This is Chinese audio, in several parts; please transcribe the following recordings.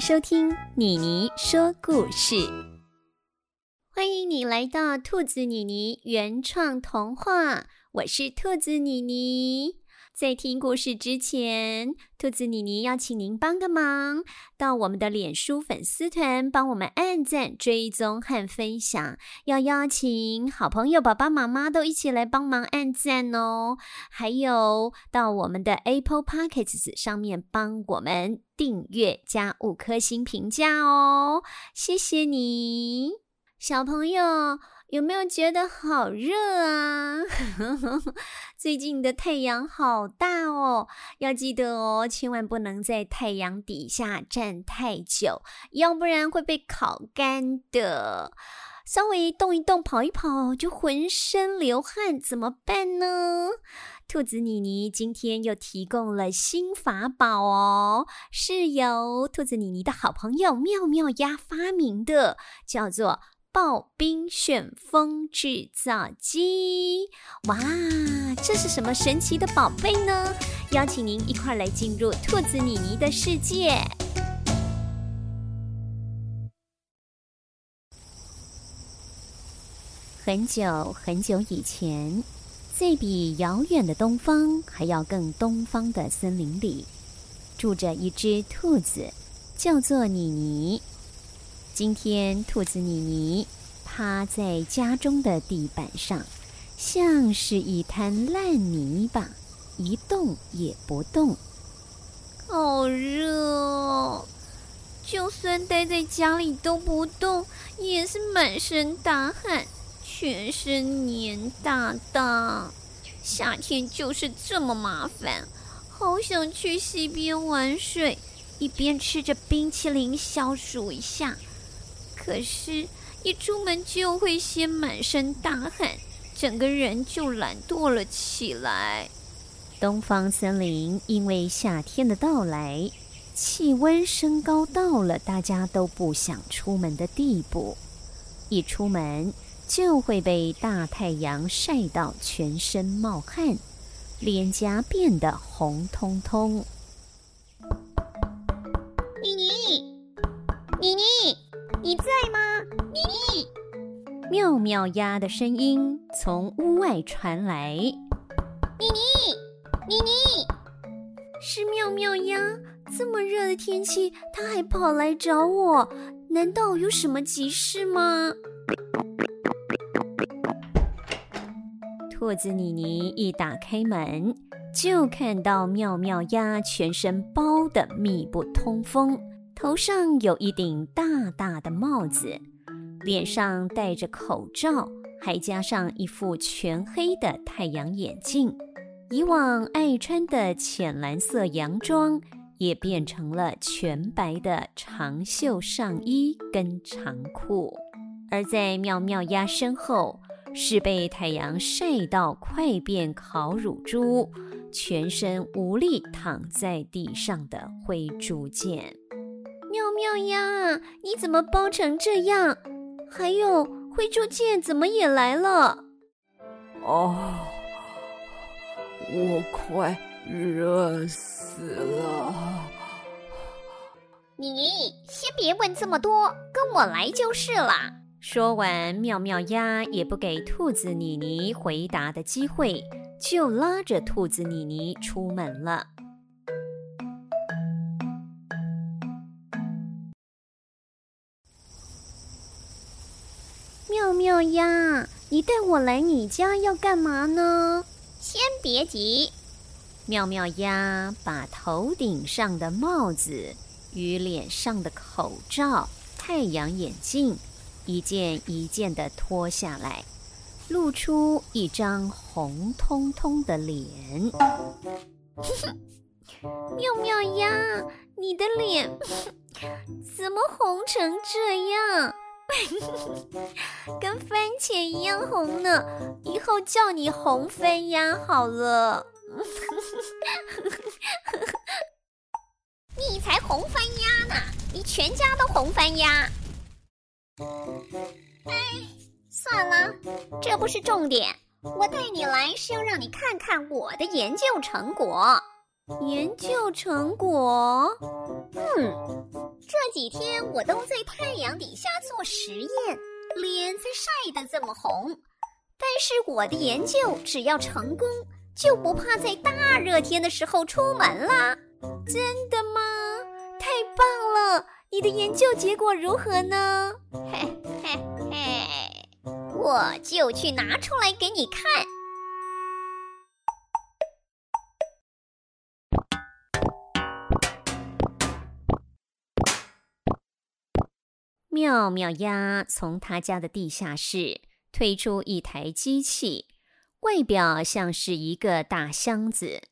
收听妮妮说故事。欢迎你来到兔子妮妮原创童话，我是兔子妮妮。在听故事之前，兔子妮妮要请您帮个忙，到我们的脸书粉丝团帮我们按赞、追踪和分享。要邀请好朋友、爸爸妈妈都一起来帮忙按赞哦。还有到我们的 Apple Podcasts 上面帮我们订阅加五颗星评价哦，谢谢你，小朋友。有没有觉得好热啊？最近的太阳好大哦，要记得哦，千万不能在太阳底下站太久，要不然会被烤干的。稍微动一动、跑一跑，就浑身流汗，怎么办呢？兔子妮妮今天又提供了新法宝哦，是由兔子妮妮的好朋友妙妙鸭发明的，叫做。刨冰旋风制造机，哇，这是什么神奇的宝贝呢？邀请您一块来进入兔子妮妮的世界。很久很久以前，在比遥远的东方还要更东方的森林里，住着一只兔子，叫做妮妮。今天，兔子妮妮趴在家中的地板上，像是一滩烂泥巴，一动也不动。好热哦！就算待在家里都不动，也是满身大汗，全身黏哒哒。夏天就是这么麻烦，好想去溪边玩水，一边吃着冰淇淋消暑一下。可是，一出门就会先满身大汗，整个人就懒惰了起来。东方森林因为夏天的到来，气温升高到了大家都不想出门的地步。一出门就会被大太阳晒到全身冒汗，脸颊变得红彤彤。妙妙鸭的声音从屋外传来。妮妮，妮妮，是妙妙鸭。这么热的天气，它还跑来找我，难道有什么急事吗？兔子妮妮一打开门，就看到妙妙鸭全身包得密不通风。头上有一顶大大的帽子，脸上戴着口罩，还加上一副全黑的太阳眼镜。以往爱穿的浅蓝色洋装，也变成了全白的长袖上衣跟长裤。而在妙妙鸭身后，是被太阳晒到快变烤乳猪，全身无力躺在地上的灰猪见。妙妙鸭，你怎么包成这样？还有灰猪见怎么也来了？哦，我快热死了！你先别问这么多，跟我来就是了。说完，妙妙鸭也不给兔子妮妮回答的机会，就拉着兔子妮妮出门了。妙妙鸭，你带我来你家要干嘛呢？先别急。妙妙鸭把头顶上的帽子与脸上的口罩、太阳眼镜一件一件的脱下来，露出一张红彤彤的脸。妙妙鸭，你的脸 怎么红成这样？跟番茄一样红呢，以后叫你红番鸭好了。你才红番鸭呢，你全家都红番鸭。哎，算了，这不是重点。我带你来是要让你看看我的研究成果。研究成果？嗯。这几天我都在太阳底下做实验，脸才晒得这么红。但是我的研究只要成功，就不怕在大热天的时候出门啦。真的吗？太棒了！你的研究结果如何呢？嘿嘿嘿，我就去拿出来给你看。妙妙鸭从他家的地下室推出一台机器，外表像是一个大箱子，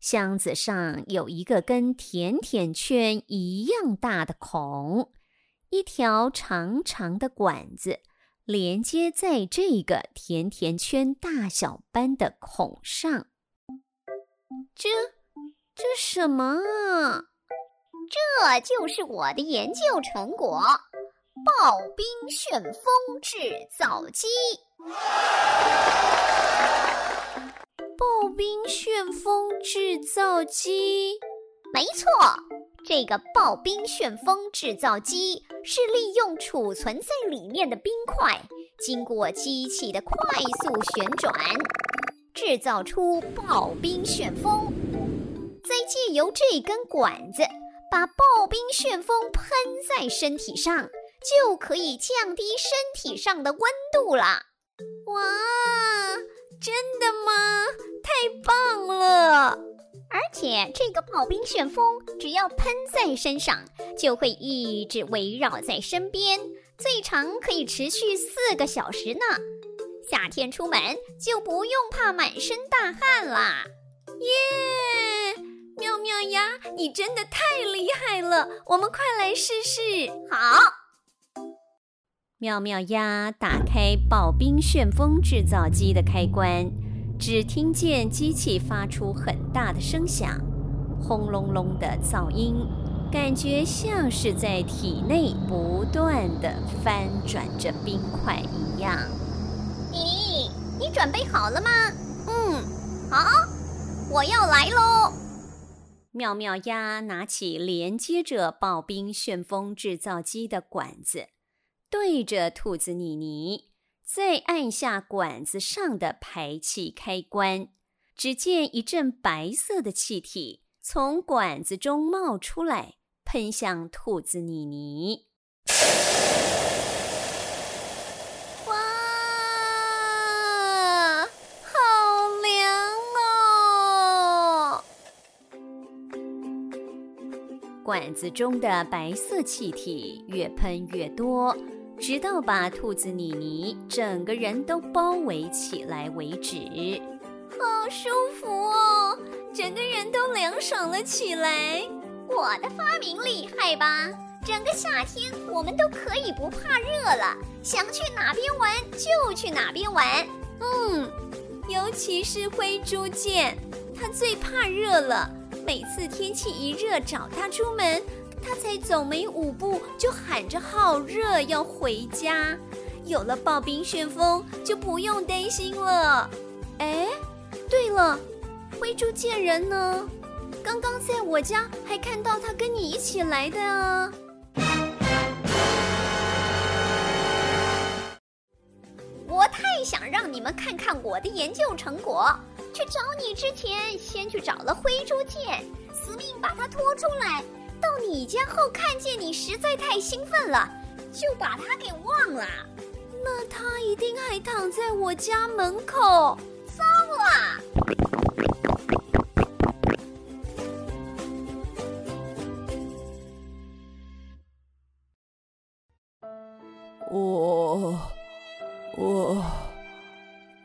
箱子上有一个跟甜甜圈一样大的孔，一条长长的管子连接在这个甜甜圈大小般的孔上。这这什么啊？这就是我的研究成果。刨冰旋风制造机，刨冰旋风制造机，没错，这个刨冰旋风制造机是利用储存在里面的冰块，经过机器的快速旋转，制造出刨冰旋风，再借由这根管子把刨冰旋风喷在身体上。就可以降低身体上的温度啦！哇，真的吗？太棒了！而且这个刨冰旋风只要喷在身上，就会一直围绕在身边，最长可以持续四个小时呢。夏天出门就不用怕满身大汗啦！耶！妙妙鸭，你真的太厉害了！我们快来试试。好。妙妙鸭打开刨冰旋风制造机的开关，只听见机器发出很大的声响，轰隆隆的噪音，感觉像是在体内不断的翻转着冰块一样。你，你准备好了吗？嗯，好，我要来喽！妙妙鸭拿起连接着刨冰旋风制造机的管子。对着兔子妮妮，再按下管子上的排气开关，只见一阵白色的气体从管子中冒出来，喷向兔子妮妮。哇，好凉哦！管子中的白色气体越喷越多。直到把兔子妮妮整个人都包围起来为止。好舒服哦，整个人都凉爽了起来。我的发明厉害吧？整个夏天我们都可以不怕热了，想去哪边玩就去哪边玩。嗯，尤其是灰猪见，它最怕热了。每次天气一热，找它出门。他才走没五步，就喊着好热，要回家。有了刨冰旋风，就不用担心了。哎，对了，灰猪见人呢？刚刚在我家还看到他跟你一起来的啊。我太想让你们看看我的研究成果，去找你之前，先去找了灰猪见，死命把他拖出来。到你家后，看见你实在太兴奋了，就把他给忘了。那他一定还躺在我家门口。糟了！我我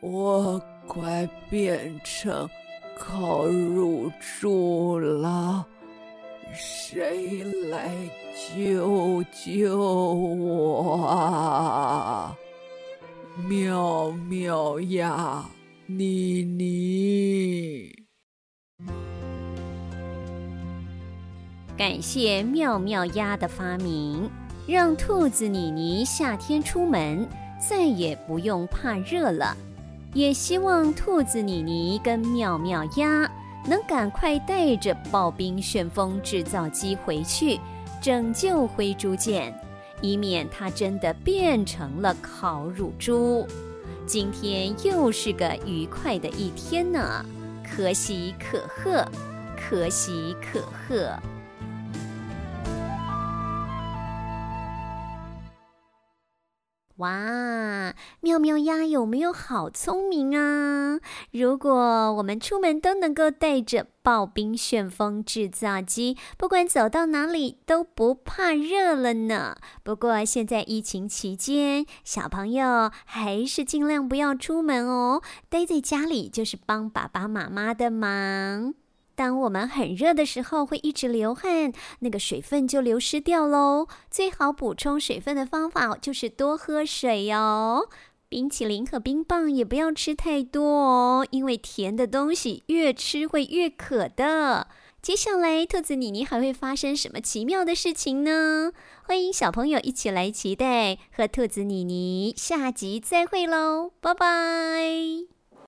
我快变成烤乳猪了。谁来救救我啊！妙妙呀，妮妮！感谢妙妙鸭的发明，让兔子妮妮夏天出门再也不用怕热了。也希望兔子妮妮跟妙妙鸭。能赶快带着刨冰旋风制造机回去，拯救灰猪舰，以免它真的变成了烤乳猪。今天又是个愉快的一天呢，可喜可贺，可喜可贺。哇，妙妙鸭有没有好聪明啊？如果我们出门都能够带着刨冰旋风制造机，不管走到哪里都不怕热了呢。不过现在疫情期间，小朋友还是尽量不要出门哦，待在家里就是帮爸爸妈妈的忙。当我们很热的时候，会一直流汗，那个水分就流失掉喽。最好补充水分的方法就是多喝水哦。冰淇淋和冰棒也不要吃太多哦，因为甜的东西越吃会越渴的。接下来，兔子妮妮还会发生什么奇妙的事情呢？欢迎小朋友一起来期待，和兔子妮妮下集再会喽，拜拜。